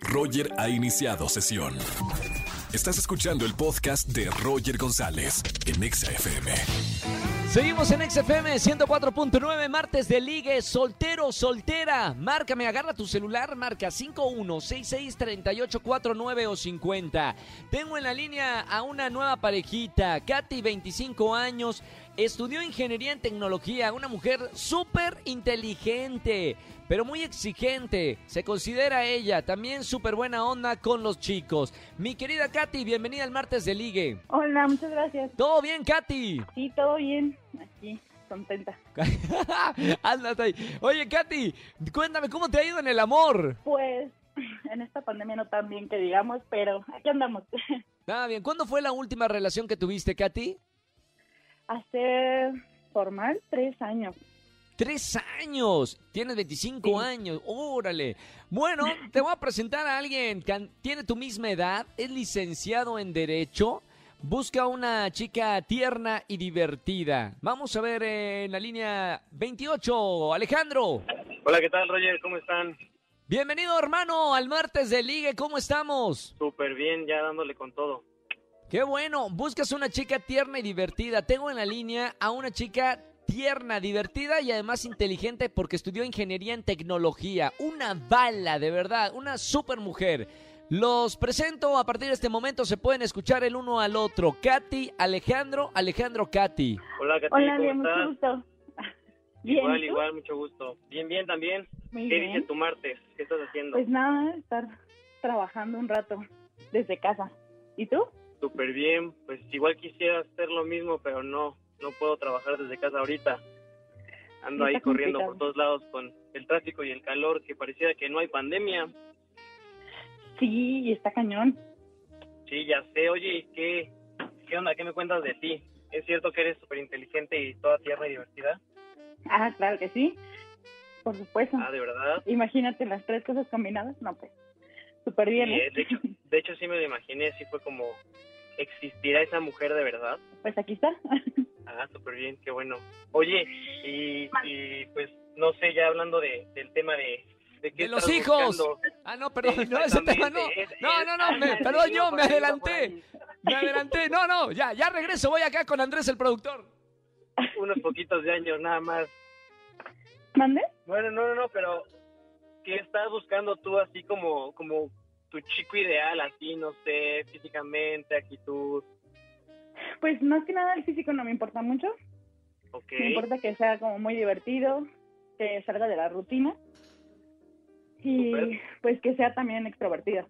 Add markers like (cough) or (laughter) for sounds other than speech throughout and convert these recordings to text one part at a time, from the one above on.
Roger ha iniciado sesión. Estás escuchando el podcast de Roger González en Exa FM. Seguimos en XFM 104.9, martes de ligue, soltero, soltera. Márcame, agarra tu celular, marca 51663849 o 50. Tengo en la línea a una nueva parejita, Katy, 25 años, estudió ingeniería en tecnología, una mujer súper inteligente, pero muy exigente. Se considera ella también súper buena onda con los chicos. Mi querida Katy, bienvenida al martes de ligue. Hola, muchas gracias. ¿Todo bien, Katy? Sí, todo bien. Aquí, contenta. (laughs) Ándate ahí. Oye, Katy, cuéntame, ¿cómo te ha ido en el amor? Pues (laughs) en esta pandemia no tan bien que digamos, pero aquí andamos. (laughs) Nada bien. ¿Cuándo fue la última relación que tuviste, Katy? Hace formal tres años. Tres años. Tienes 25 Sí. años. Órale. Bueno, te voy a presentar a alguien que tiene tu misma edad, es licenciado en Derecho. Busca una chica tierna y divertida. Vamos a ver eh, en la línea 28, Alejandro. Hola, ¿qué tal, Roger? ¿Cómo están? Bienvenido, hermano, al martes de Ligue. ¿Cómo estamos? Súper bien, ya dándole con todo. Qué bueno, buscas una chica tierna y divertida. Tengo en la línea a una chica tierna, divertida y además inteligente porque estudió ingeniería en tecnología. Una bala, de verdad, una super mujer. Los presento a partir de este momento, se pueden escuchar el uno al otro. Katy, Alejandro, Alejandro, Katy. Hola, Katy, Hola, ¿cómo bien, mucho gusto. (laughs) Bien, igual, igual, mucho gusto. Bien, bien también. Muy ¿Qué bien. dice tu martes? ¿Qué estás haciendo? Pues nada, estar trabajando un rato desde casa. ¿Y tú? Súper bien. Pues igual quisiera hacer lo mismo, pero no, no puedo trabajar desde casa ahorita. Ando ahí corriendo por todos lados con el tráfico y el calor, que pareciera que no hay pandemia. Sí, está cañón. Sí, ya sé. Oye, ¿y qué, qué onda? ¿Qué me cuentas de ti? ¿Es cierto que eres súper inteligente y toda tierna y divertida? Ah, claro que sí. Por supuesto. Ah, ¿de verdad? Imagínate las tres cosas combinadas. No, pues, súper bien, Sí, ¿eh? de hecho, (laughs) de hecho sí me lo imaginé, sí fue como, ¿existirá esa mujer de verdad? Pues aquí está. (laughs) Ah, súper bien, qué bueno. Oye, y, y, pues no sé, ya hablando de, del tema de... De, qué De los hijos. buscando. Ah, no, perdón, no, ese tema no. Es- No, no, no, me- perdón, yo me adelanté. Me adelanté. No, no, ya, ya regreso. Voy acá con Andrés, el productor. Unos poquitos de años nada más. ¿Mande? Bueno, no, no, no, pero ¿qué estás buscando tú así como, como tu chico ideal, así, no sé, físicamente, actitud? Pues más que nada el físico no me importa mucho. Me importa que sea como muy divertido, que salga de la rutina y pues que sea también extrovertido.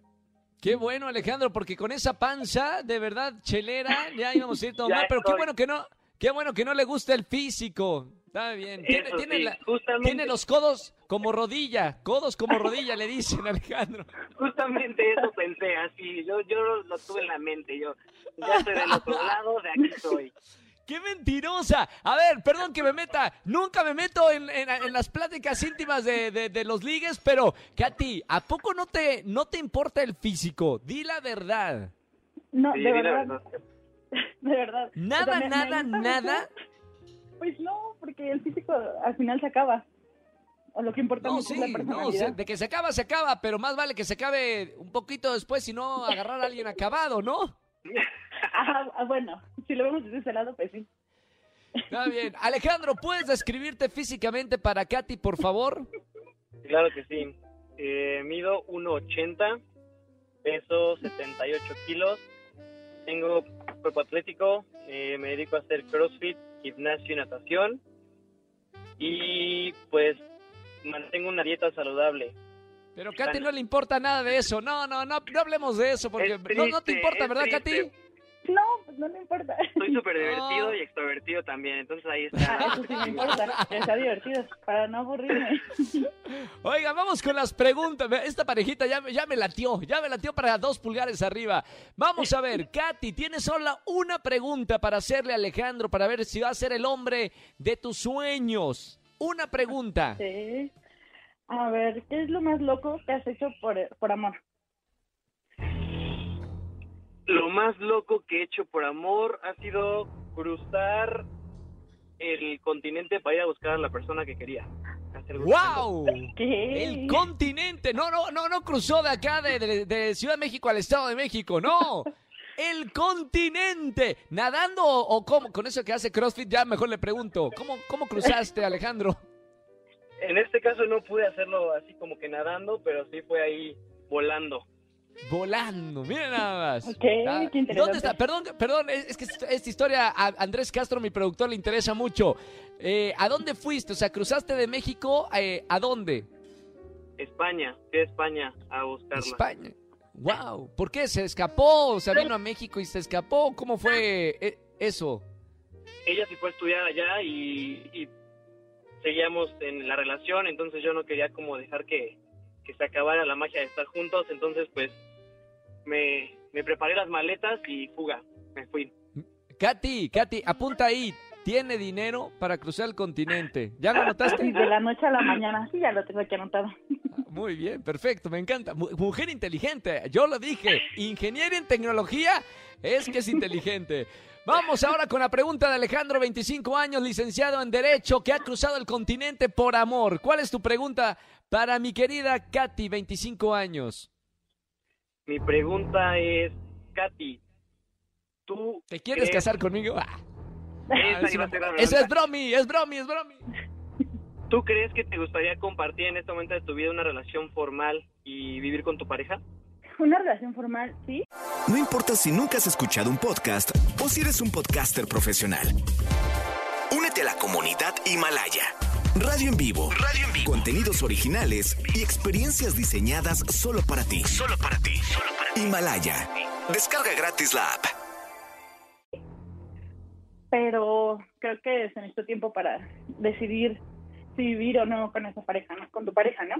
Qué bueno, Alejandro, porque con esa panza, de verdad, chelera, ya íbamos a ir todo mal, pero qué bueno que no, qué bueno que no le gusta el físico. Está bien. Tiene, Eso tiene sí, la- justamente, tiene los codos como rodilla, codos como rodilla, le dicen, Alejandro. justamente eso pensé, así, yo, yo lo, lo tuve en la mente, yo ya estoy del otro lado, de aquí soy. ¡Qué mentirosa! A ver, perdón que me meta. Nunca me meto en, en- en las pláticas íntimas de, de- de los ligues, pero, Katy, ¿a poco no te, no te importa el físico? Di la verdad. No, Sí, de di la verdad, verdad. (laughs) de verdad. O Nada, sea, me- me nada, nada. mucho. (laughs) Pues no, porque el físico al final se acaba. O lo que importa No, mucho sí, es la no, personalidad. se- de que se acaba, se acaba, pero más vale que se acabe un poquito después y no agarrar a alguien acabado, ¿no? Ajá, (laughs) ah, bueno, si lo vemos desde ese lado, pues sí. Está bien. Alejandro, ¿puedes describirte físicamente para Katy, por favor? Claro que sí. Eh, mido 1,80, peso 78 kilos, tengo cuerpo atlético, eh, me dedico a hacer crossfit, gimnasio y natación y pues mantengo una dieta saludable. Pero Katy no le importa nada de eso. No, no, no, no hablemos de eso porque Es no, no te importa, ¿verdad, triste. Katy? No, pues no le importa. Soy (laughs) súper divertido y extrovertido también, entonces ahí Ah, está. eso sí me importa, sea divertido, para no aburrirme. (laughs) Oiga, vamos con las preguntas. Esta parejita ya, me- ya me latió, ya me latió para dos pulgares arriba. Vamos a ver, Katy, tienes solo una pregunta para hacerle a Alejandro para ver si va a ser el hombre de tus sueños. Una pregunta. Sí. A ver, ¿qué es lo más loco que has hecho por, por amor? Lo más loco que he hecho por amor ha sido cruzar el continente para ir a buscar a la persona que quería. ¡Wow! ¿Qué? El continente. No, no, no, no cruzó de acá de, de- de Ciudad de México al Estado de México, no. (laughs) El continente. ¿Nadando o, o cómo? Con eso que hace CrossFit ya mejor le pregunto. ¿Cómo, cómo cruzaste, Alejandro? En este caso no pude hacerlo así como que nadando, pero sí fue ahí volando. Volando, miren nada más. Ok, qué interesante. ¿Dónde está? Perdón, perdón, es, es que esta esta historia a Andrés Castro, mi productor, le interesa mucho. Eh, ¿A dónde fuiste? O sea, cruzaste de México eh, a dónde? España, fui a España a buscarla. España. Wow. ¿Por qué? ¿Se escapó? O sea, vino a México y se escapó. ¿Cómo fue eh, eso? Ella sí fue a estudiar allá y, y seguíamos en la relación, entonces yo no quería como dejar que, que se acabara la magia de estar juntos, entonces pues me, me preparé las maletas y fuga, me fui. Katy, Katy, apunta ahí. Tiene dinero para cruzar el continente. ¿Ya lo notaste? Sí, de la noche a la mañana. Sí, ya lo tengo aquí anotado. Muy bien, perfecto, me encanta. Mu- Mujer inteligente, yo lo dije. Ingeniero en tecnología es que es inteligente. Vamos ahora con la pregunta de Alejandro, 25 años, licenciado en Derecho, que ha cruzado el continente por amor. ¿Cuál es tu pregunta para mi querida Katy, 25 años? Mi pregunta es, Katy, ¿tú ¿Te quieres crees- casar conmigo? Ah, Esa Eso es bromi, es bromi, es bromi. ¿Tú crees que te gustaría compartir en este momento de tu vida una relación formal y vivir con tu pareja? Una relación formal, sí. No importa si nunca has escuchado un podcast o si eres un podcaster profesional. Únete a la comunidad Himalaya. Radio en vivo. Radio en vivo. Contenidos originales y experiencias diseñadas solo para ti. Solo para ti. Himalaya. Descarga gratis la app. Pero creo que se necesitó tiempo para decidir si vivir o no con esa pareja, ¿no? Con tu pareja, ¿no?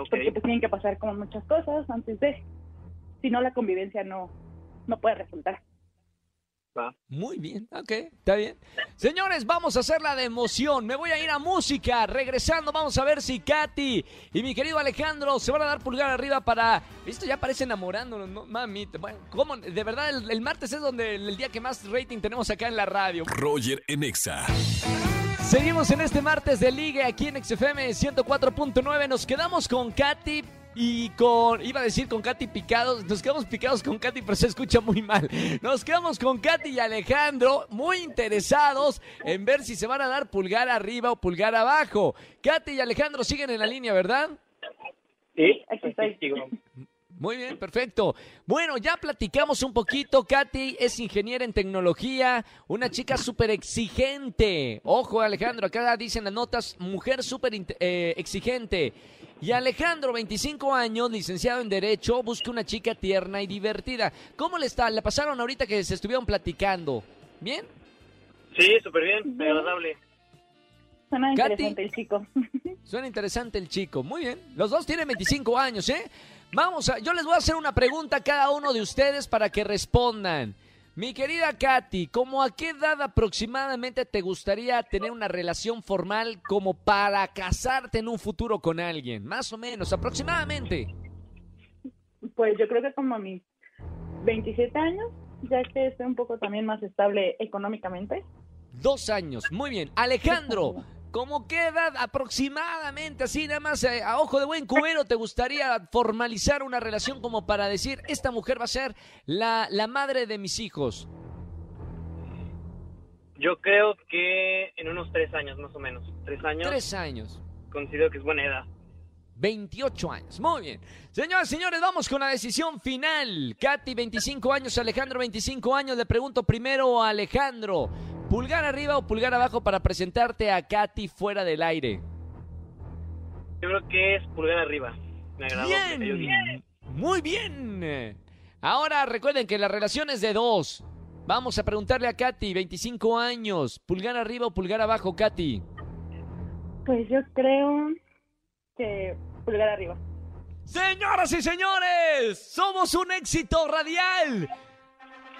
Ok. Porque pues tienen que pasar como muchas cosas antes de. Si no, la convivencia no, no puede resultar. Va. Muy bien, ok, está bien. Señores, vamos a hacer la de emoción. Me voy a ir a música. Regresando, vamos a ver si Katy y mi querido Alejandro se van a dar pulgar arriba para. Esto ya parece enamorándonos, ¿no? Mami, bueno, ¿cómo? De verdad, el, el martes es donde el, el día que más rating tenemos acá en la radio. Roger en Exa. Seguimos en este martes de ligue aquí en XFM 104.9. Nos quedamos con Katy y con. Iba a decir con Katy picados. Nos quedamos picados con Katy, pero se escucha muy mal. Nos quedamos con Katy y Alejandro, muy interesados en ver si se van a dar pulgar arriba o pulgar abajo. Katy y Alejandro siguen en la línea, ¿verdad? Sí, Aquí estoy. Muy bien, perfecto. Bueno, ya platicamos un poquito. Katy es ingeniera en tecnología, una chica súper exigente. Ojo, Alejandro, acá dicen las notas, mujer súper eh, exigente. Y Alejandro, 25 años, licenciado en Derecho, busca una chica tierna y divertida. ¿Cómo le está? ¿Le pasaron ahorita que se estuvieron platicando? ¿Bien? Sí, súper bien, agradable. Suena Katy. interesante el chico. (laughs) Suena interesante el chico. Muy bien. Los dos tienen 25 años, ¿eh? Vamos a, yo les voy a hacer una pregunta a cada uno de ustedes para que respondan. Mi querida Katy, ¿cómo a qué edad aproximadamente te gustaría tener una relación formal como para casarte en un futuro con alguien? Más o menos, aproximadamente. Pues yo creo que como a mis 27 años, ya que estoy un poco también más estable económicamente. Dos años. Muy bien. Alejandro, (laughs) ¿cómo qué edad aproximadamente, así nada más eh, a ojo de buen cubero, te gustaría formalizar una relación como para decir, esta mujer va a ser la, la madre de mis hijos? Yo creo que en unos tres años más o menos. Tres años Tres años. considero que es buena edad. 28 años. Muy bien. Señoras y señores, vamos con la decisión final. Katy, 25 años, Alejandro, 25 años. Le pregunto primero a Alejandro, ¿pulgar arriba o pulgar abajo para presentarte a Katy fuera del aire? Yo creo que es pulgar arriba. Me agradó. me. Bien, muy bien. Ahora recuerden que la relación es de dos. Vamos a preguntarle a Katy, 25 años, pulgar arriba o pulgar abajo, Katy. Pues yo creo que pulgar arriba. Señoras y señores, somos un éxito radial.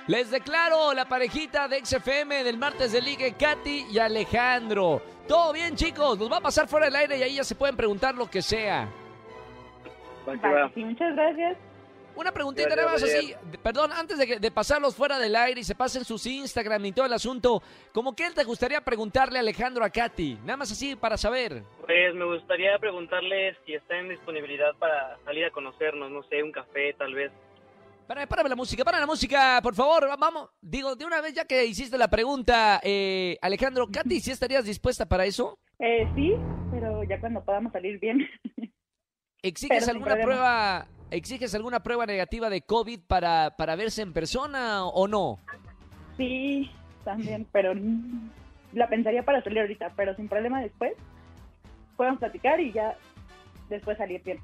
Les declaro la parejita de XFM del martes de Ligue, Katy y Alejandro. Todo bien, chicos, nos va a pasar fuera del aire y ahí ya se pueden preguntar lo que sea. Vale, sí, muchas gracias. Una preguntita Gracias, nada más así, perdón, antes de, que- de pasarlos fuera del aire y se pasen sus Instagram y todo el asunto, ¿cómo que te gustaría preguntarle a Alejandro a Katy? Nada más así para saber. Pues me gustaría preguntarle si está en disponibilidad para salir a conocernos, no sé, un café tal vez. Para, la música, para la música, por favor, va- vamos. Digo, de una vez ya que hiciste la pregunta, eh, Alejandro, Katy, ¿sí estarías dispuesta para eso? Eh, sí, pero ya cuando podamos salir bien. (laughs) ¿Exiges Pero alguna prueba, exiges alguna prueba negativa de COVID para, para verse en persona o no? sí, también, pero la pensaría para salir ahorita, pero sin problema después. Podemos platicar y ya después salir bien.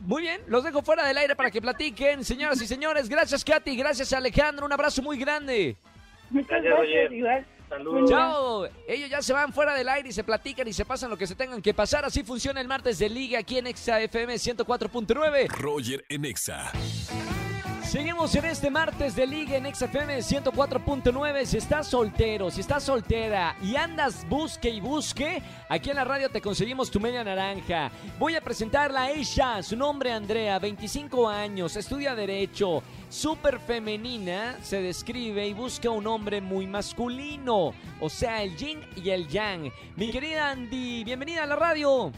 Muy bien, los dejo fuera del aire para que platiquen, señoras y señores. Gracias, Katy, gracias, Alejandro, un abrazo muy grande. Muchas Gracias, igual. Saludos. Chao. Ellos ya se van fuera del aire y se platican y se pasan lo que se tengan que pasar. Así funciona el martes de Liga aquí en Exa FM 104.9. Roger en Exa. Seguimos en este martes de Liga en XFM 104.9. Si estás soltero, si estás soltera y andas busque y busque, aquí en la radio te conseguimos tu media naranja. Voy a presentarla a ella, su nombre Andrea, 25 años, estudia Derecho, súper femenina, se describe y busca un hombre muy masculino, o sea, el yin y el yang. Mi querida Andy, bienvenida a la radio.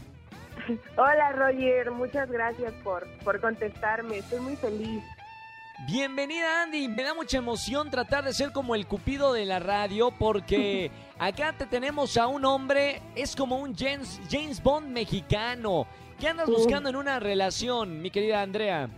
Hola Roger, muchas gracias por, por contestarme, estoy muy feliz. Bienvenida Andy, me da mucha emoción tratar de ser como el cupido de la radio porque (laughs) acá te tenemos a un hombre, es como un James, James Bond mexicano. ¿Qué andas Sí. buscando en una relación, mi querida Andrea?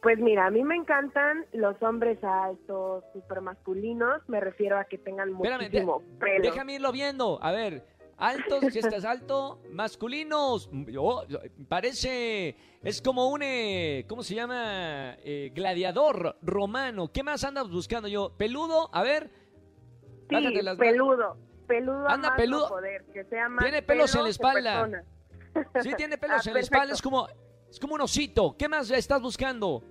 Pues mira, a mí me encantan los hombres altos, super masculinos, me refiero a que tengan Espérame, muchísimo pelo. Déjame irlo viendo. A ver, altos, si estás alto, masculinos. Oh, parece, es como un, eh, ¿cómo se llama? Eh, gladiador romano. ¿Qué más andas buscando yo? ¿Peludo? A ver. Sí, las- peludo, peludo Anda, peludo. poder, que sea más Tiene pelos pelo en la espalda. Sí, tiene (laughs) pelos Ah, en la espalda, es como, es como un osito. ¿Qué más estás buscando?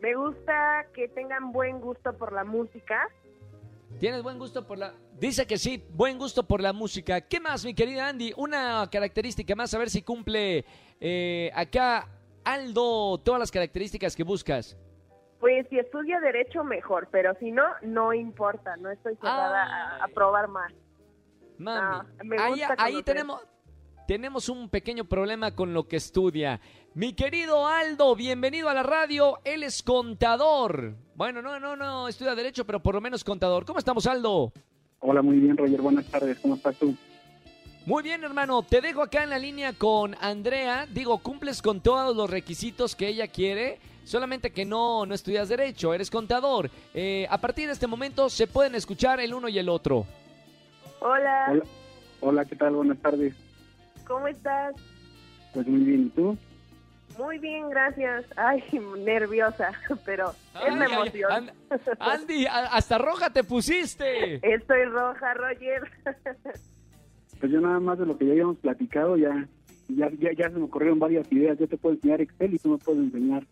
Me gusta que tengan buen gusto por la música. ¿Tienes buen gusto por la...? Dice que sí, buen gusto por la música. ¿Qué más, mi querida Andy? Una característica más, a ver si cumple eh, acá Aldo todas las características que buscas. Pues si estudia derecho mejor, pero si no, no importa, no estoy cerrada a, probar más. Mami, Ah, me ahí, gusta ahí tenemos, tenemos un pequeño problema con lo que estudia. Mi querido Aldo, bienvenido a la radio. Él es contador. Bueno, no, no, no estudia Derecho, pero por lo menos contador. ¿Cómo estamos, Aldo? Hola, muy bien, Roger. Buenas tardes. ¿Cómo estás tú? Muy bien, hermano. Te dejo acá en la línea con Andrea. Digo, cumples con todos los requisitos que ella quiere. Solamente que no, no estudias Derecho, eres contador. Eh, a partir de este momento se pueden escuchar el uno y el otro. Hola, Hola. Hola, ¿qué tal? Buenas tardes. ¿cómo estás? Pues muy bien. ¿Y tú? Muy bien, gracias. Ay, (laughs) nerviosa, (laughs) pero es la Ay, ay, emoción. An- Andy, hasta roja te pusiste. Estoy roja, Roger. (laughs) Pues yo nada más de lo que ya habíamos platicado, ya, ya, ya, ya se me ocurrieron varias ideas. Yo te puedo enseñar Excel y tú me puedes enseñar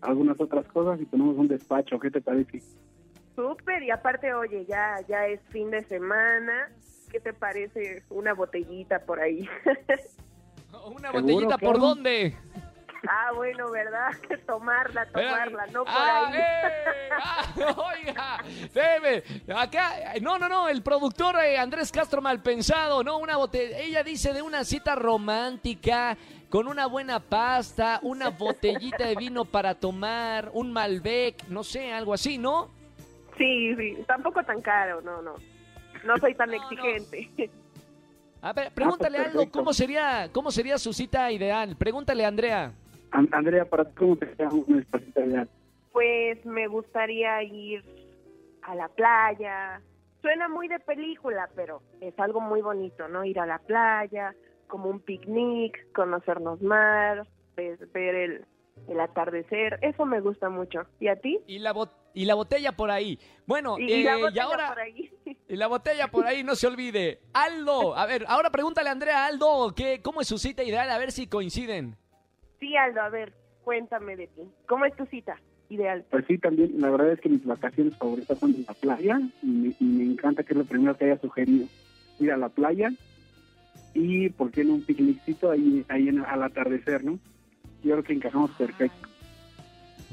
algunas otras cosas y tenemos un despacho. ¿Qué te parece? Súper, y aparte, oye, ya, ya es fin de semana. ¿Qué te parece una botellita por ahí? Una ¿Seguro, botellita por claro? dónde? Ah, bueno, ¿verdad? (laughs) tomarla, tomarla, no por Ah, ahí. eh, ah, (laughs) oiga, acá, no, no, no, el productor eh, Andrés Castro Malpensado, no, una botella, ella dice de una cita romántica, con una buena pasta, una botellita de vino para tomar, un Malbec, no sé, algo así, ¿no? Sí, sí, tampoco tan caro, no, no. No soy tan No, no. exigente. A ver, pregúntale algo. ¿cómo sería, cómo sería su cita ideal? Pregúntale Andrea. An- Andrea, ¿para ti cómo te queda un despacito ideal? Pues me gustaría ir a la playa. Suena muy de película, pero es algo muy bonito, ¿no? Ir a la playa, como un picnic, conocernos más, ver, ver el, el atardecer. Eso me gusta mucho. ¿Y a ti? Y la, bot- y la botella por ahí. Bueno, Y, y la eh, botella ahora... por ahí. (laughs) Y la botella por ahí, no se olvide. Aldo, a ver, ahora pregúntale a Andrea Aldo, ¿qué, ¿cómo es su cita ideal? A ver si coinciden. Sí, Aldo, a ver, cuéntame de ti. ¿Cómo es tu cita ideal? Pues sí, también, la verdad es que mis vacaciones favoritas son en la playa y me, y me encanta que es lo primero que haya sugerido. Ir a la playa y, ¿por qué no un picnicito ahí, ahí en- al atardecer, no? Yo creo que encajamos perfecto.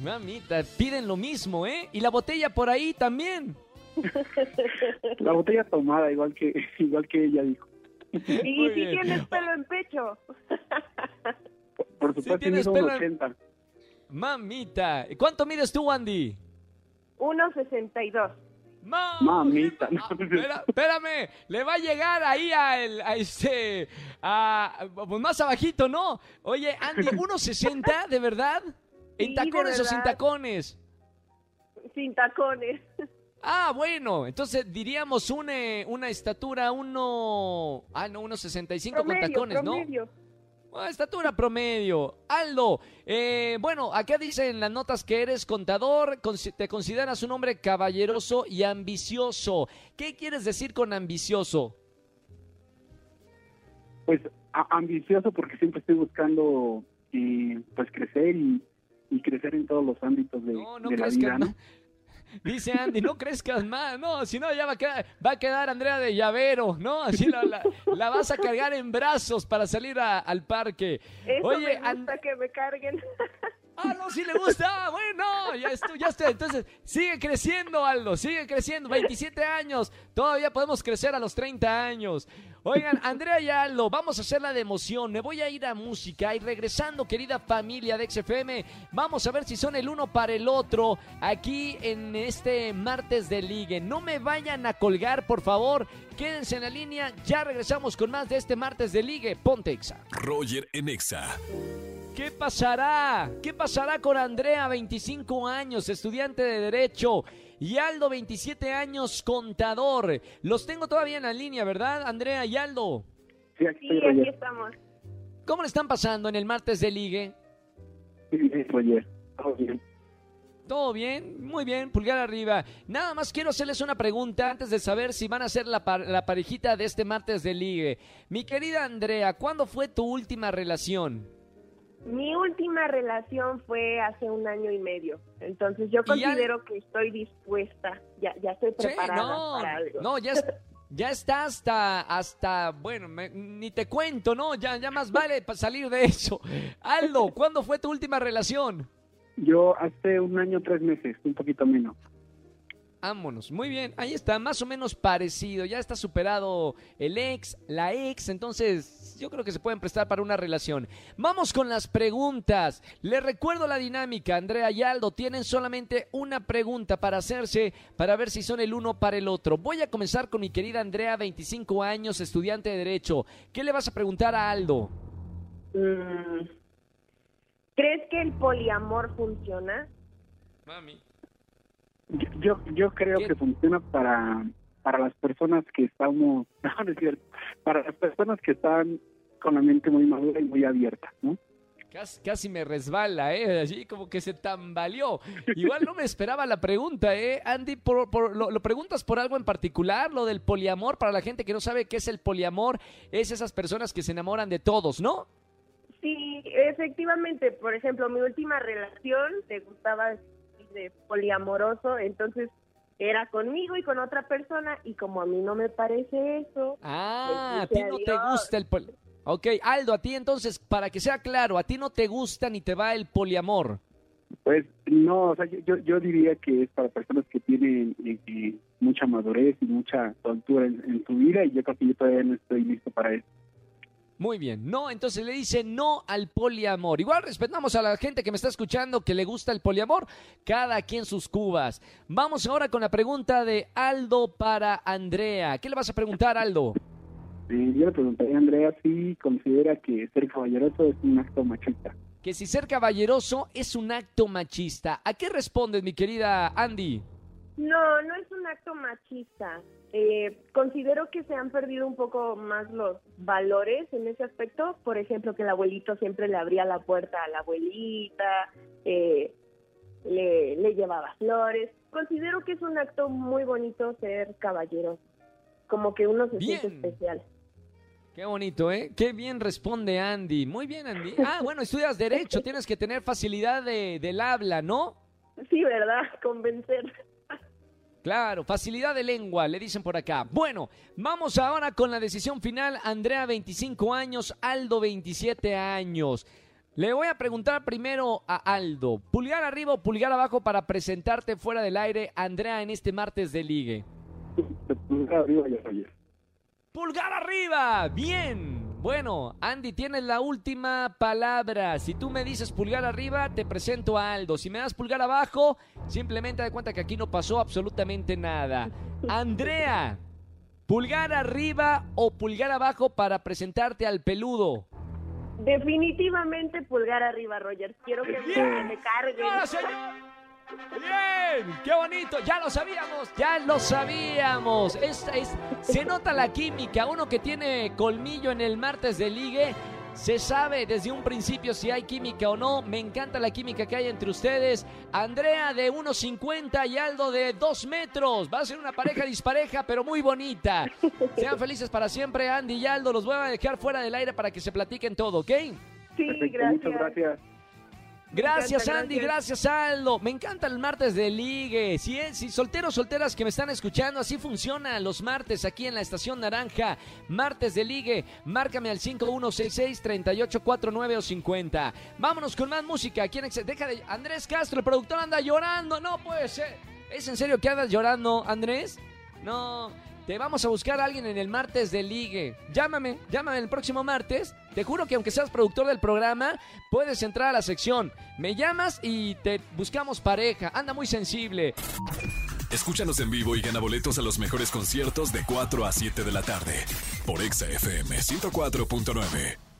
Mamita, piden lo mismo, ¿eh? Y la botella por ahí también. (laughs) La botella tomada, igual que igual que ella dijo. Y Muy si bien. tienes pelo en pecho. Por, por Sí supuesto, tienes mido pelo un en- 80. Mamita. ¿Cuánto mides tú, Andy? 1.62. Ma- Mamita. Ah, (laughs) espera- espérame, le va a llegar ahí al- a, este, a, pues más abajito, ¿no? Oye, Andy, (laughs) 1.60, ¿de verdad? ¿En Sí, tacones o sin verdad. tacones? Sin tacones. Ah, bueno, entonces diríamos una, una estatura, uno... Ah, no, 1.65 con Promedio, tacones, ¿no? Ah, estatura promedio. Aldo, eh, bueno, acá dicen las notas que eres contador, te consideras un hombre caballeroso y ambicioso. ¿Qué quieres decir con ambicioso? Pues ambicioso porque siempre estoy buscando eh, pues crecer y, y crecer en todos los ámbitos de, No, no de la vida, ¿no? Dice Andy, no crezcas más, no, si no ya va a quedar, va a quedar Andrea de llavero, ¿no? Así la, la- la vas a cargar en brazos para salir a- al parque. Eso Oye, me gusta And- que me carguen. (laughs) Ah, no, sí le gusta. Ah, bueno, ya estoy, ya estoy. Entonces, sigue creciendo, Aldo, sigue creciendo. 27 años. Todavía podemos crecer a los 30 años. Oigan, Andrea y Aldo, vamos a hacerla de emoción. Me voy a ir a música y regresando, querida familia de XFM, vamos a ver si son el uno para el otro aquí en este martes de ligue. No me vayan a colgar, por favor. Quédense en la línea. Ya regresamos con más de este martes de ligue. Ponte Exa. Roger en Exa. ¿Qué pasará? ¿Qué pasará con Andrea, 25 años, estudiante de Derecho? Y Aldo, 27 años, contador. Los tengo todavía en la línea, ¿verdad, Andrea y Aldo? Sí, aquí Sí, estamos. ¿Cómo le están pasando en el martes de ligue? Sí, sí, Roger. Todo bien. ¿Todo bien? Muy bien, pulgar arriba. Nada más quiero hacerles una pregunta antes de saber si van a ser la, par- la parejita de este martes de ligue. Mi querida Andrea, ¿cuándo fue tu última relación? Mi última relación fue hace un año y medio. Entonces yo ¿Y ya- considero que estoy dispuesta. Ya, ya estoy Sí, preparada no, para algo. no, ya, es- ya está hasta, hasta, bueno, me- ni te cuento, ¿no? Ya, ya más vale pa- salir de eso. Aldo, ¿cuándo fue tu última relación? Yo hace un año, tres meses, un poquito menos. Vámonos, muy bien, ahí está, más o menos parecido, ya está superado el ex, la ex, entonces yo creo que se pueden prestar para una relación. Vamos con las preguntas. Les recuerdo la dinámica, Andrea y Aldo tienen solamente una pregunta para hacerse para ver si son el uno para el otro. Voy a comenzar con mi querida Andrea, 25 años, estudiante de Derecho. ¿Qué le vas a preguntar a Aldo? Mm. ¿Crees que el poliamor funciona? Mami. Yo, yo, yo creo ¿Qué? que funciona para, para las personas que estamos, (laughs) no, no es cierto, para las personas que están con la mente muy madura y muy abierta, ¿no? Casi, casi me resbala, ¿eh? Así como que se tambaleó. Igual no me esperaba la pregunta, ¿eh? Andy, por, por- lo, ¿lo preguntas por algo en particular? Lo del poliamor, para la gente que no sabe qué es el poliamor, es esas personas que se enamoran de todos, ¿no? Sí, efectivamente. Por ejemplo, mi última relación te gustaba de poliamoroso, entonces era conmigo y con otra persona y como a mí no me parece eso, Ah, a ti no te gusta el poli... Ok, Aldo, a ti entonces, para que sea claro, a ti no te gusta ni te va el poliamor. Pues no, o sea, yo, yo, yo diría que es para personas que tienen eh, eh, mucha madurez y mucha soltura en, en su vida y yo creo que yo todavía no estoy listo para eso. Muy bien, no, entonces le dice no al poliamor. Igual respetamos a la gente que me está escuchando que le gusta el poliamor, cada quien sus cubas. Vamos ahora con la pregunta de Aldo para Andrea. ¿Qué le vas a preguntar, Aldo? Yo le preguntaría a Andrea si considera que ser caballeroso es un acto machista. Que si ser caballeroso es un acto machista. ¿A qué respondes, mi querida Andy? No, no es un acto machista. Eh, considero que se han perdido un poco más los valores en ese aspecto. Por ejemplo, que el abuelito siempre le abría la puerta a la abuelita, eh, le, le llevaba flores. Considero que es un acto muy bonito ser caballero. Como que uno se Bien. siente especial. Qué bonito, ¿eh? Qué bien responde Andy. Muy bien, Andy. (laughs) Ah, bueno, estudias Derecho, tienes que tener facilidad de, del habla, ¿no? Sí, ¿verdad? Convencer. Claro, facilidad de lengua, le dicen por acá. Bueno, vamos ahora con la decisión final. Andrea, 25 años, Aldo, 27 años. Le voy a preguntar primero a Aldo. ¿Pulgar arriba o pulgar abajo para presentarte fuera del aire, Andrea, en este martes de ligue? Pues, arriba ya. Pulgar arriba. Bien. Bueno, Andy, tienes la última palabra. Si tú me dices pulgar arriba, te presento a Aldo. Si me das pulgar abajo, simplemente da cuenta que aquí no pasó absolutamente nada. (laughs) Andrea, pulgar arriba o pulgar abajo para presentarte al peludo. Definitivamente pulgar arriba, Roger. Quiero que me, me carguen. ¡No, señor! Bien, qué bonito, ya lo sabíamos, ya lo sabíamos. Es, es- se nota la química, uno que tiene colmillo en el martes de ligue, se sabe desde un principio si hay química o no. Me encanta la química que hay entre ustedes. Andrea de 1.50 y Aldo de 2 metros. Va a ser una pareja dispareja, pero muy bonita. Sean felices para siempre, Andy y Aldo. Los voy a dejar fuera del aire para que se platiquen todo, ¿ok? Sí, Perfecto, gracias. muchas gracias. Gracias encanta, Andy, gracias. gracias Aldo. Me encanta el martes de ligue. Si, es, si solteros, solteras que me están escuchando, así funciona los martes aquí en la estación naranja. Martes de ligue. Márcame al 5166-3849 o 50. Vámonos con más música. ¿Quién ex- Deja de... Andrés Castro, el productor anda llorando. No puede ser. ¿Es en serio que andas llorando, Andrés? No. Te vamos a buscar a alguien en el martes de ligue. Llámame, llámame el próximo martes. Te juro que aunque seas productor del programa, puedes entrar a la sección. Me llamas y te buscamos pareja. Anda muy sensible. Escúchanos en vivo y gana boletos a los mejores conciertos de 4 a 7 de la tarde por Exa FM 104.9.